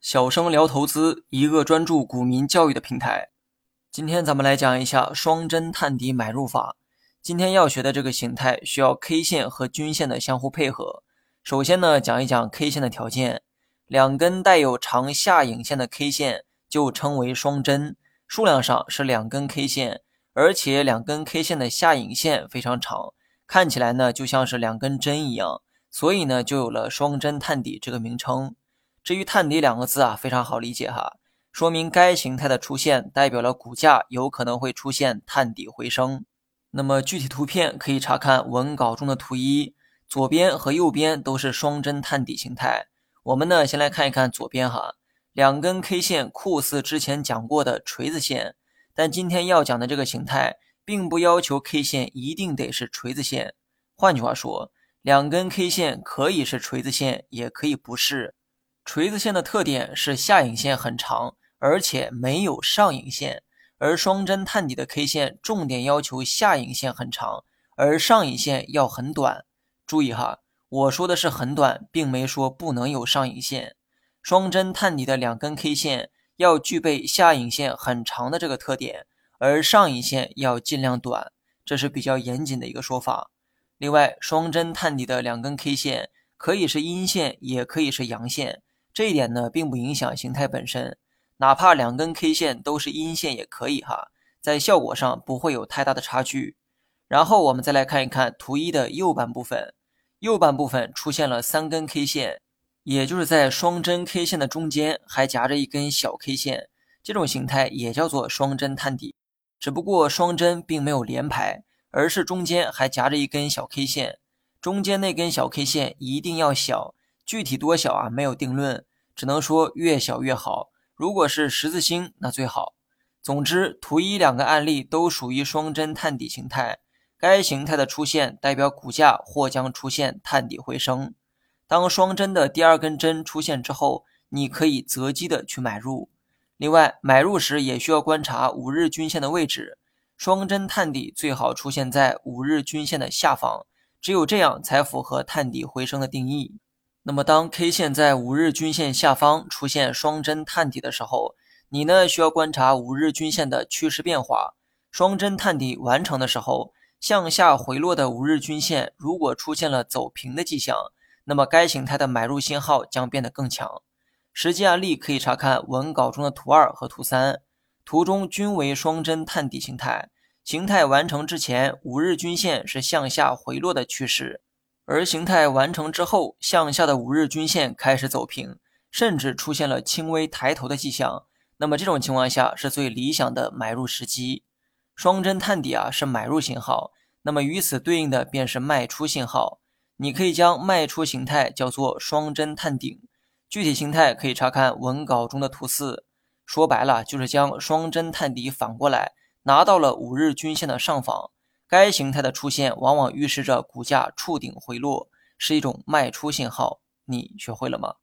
小生聊投资，一个专注股民教育的平台。今天咱们来讲一下双针探底买入法。今天要学的这个形态需要 K 线和均线的相互配合。首先呢，讲一讲 K 线的条件。两根带有长下影线的 K 线就称为双针，数量上是两根 K 线，而且两根 K 线的下影线非常长，看起来呢就像是两根针一样，所以呢就有了双针探底这个名称。至于探底两个字啊，非常好理解哈，说明该形态的出现代表了股价有可能会出现探底回升。那么具体图片可以查看文稿中的图一，左边和右边都是双针探底形态。我们呢先来看一看左边哈，两根 K 线酷似之前讲过的锤子线，但今天要讲的这个形态并不要求 K 线一定得是锤子线。换句话说，两根 K 线可以是锤子线，也可以不是。锤子线的特点是下影线很长，而且没有上影线；而双针探底的 K 线重点要求下影线很长，而上影线要很短。注意哈，我说的是很短，并没说不能有上影线。双针探底的两根 K 线要具备下影线很长的这个特点，而上影线要尽量短，这是比较严谨的一个说法。另外，双针探底的两根 K 线可以是阴线，也可以是阳线。这一点呢，并不影响形态本身，哪怕两根 K 线都是阴线也可以哈，在效果上不会有太大的差距。然后我们再来看一看图一的右半部分，右半部分出现了三根 K 线，也就是在双针 K 线的中间还夹着一根小 K 线，这种形态也叫做双针探底，只不过双针并没有连排，而是中间还夹着一根小 K 线，中间那根小 K 线一定要小。具体多小啊？没有定论，只能说越小越好。如果是十字星，那最好。总之，图一两个案例都属于双针探底形态。该形态的出现代表股价或将出现探底回升。当双针的第二根针出现之后，你可以择机的去买入。另外，买入时也需要观察五日均线的位置。双针探底最好出现在五日均线的下方，只有这样才符合探底回升的定义。那么，当 K 线在五日均线下方出现双针探底的时候，你呢需要观察五日均线的趋势变化。双针探底完成的时候，向下回落的五日均线如果出现了走平的迹象，那么该形态的买入信号将变得更强。实际案例可以查看文稿中的图二和图三，图中均为双针探底形态。形态完成之前，五日均线是向下回落的趋势。而形态完成之后，向下的五日均线开始走平，甚至出现了轻微抬头的迹象。那么这种情况下是最理想的买入时机。双针探底啊是买入信号，那么与此对应的便是卖出信号。你可以将卖出形态叫做双针探顶，具体形态可以查看文稿中的图四。说白了就是将双针探底反过来，拿到了五日均线的上方。该形态的出现往往预示着股价触顶回落，是一种卖出信号。你学会了吗？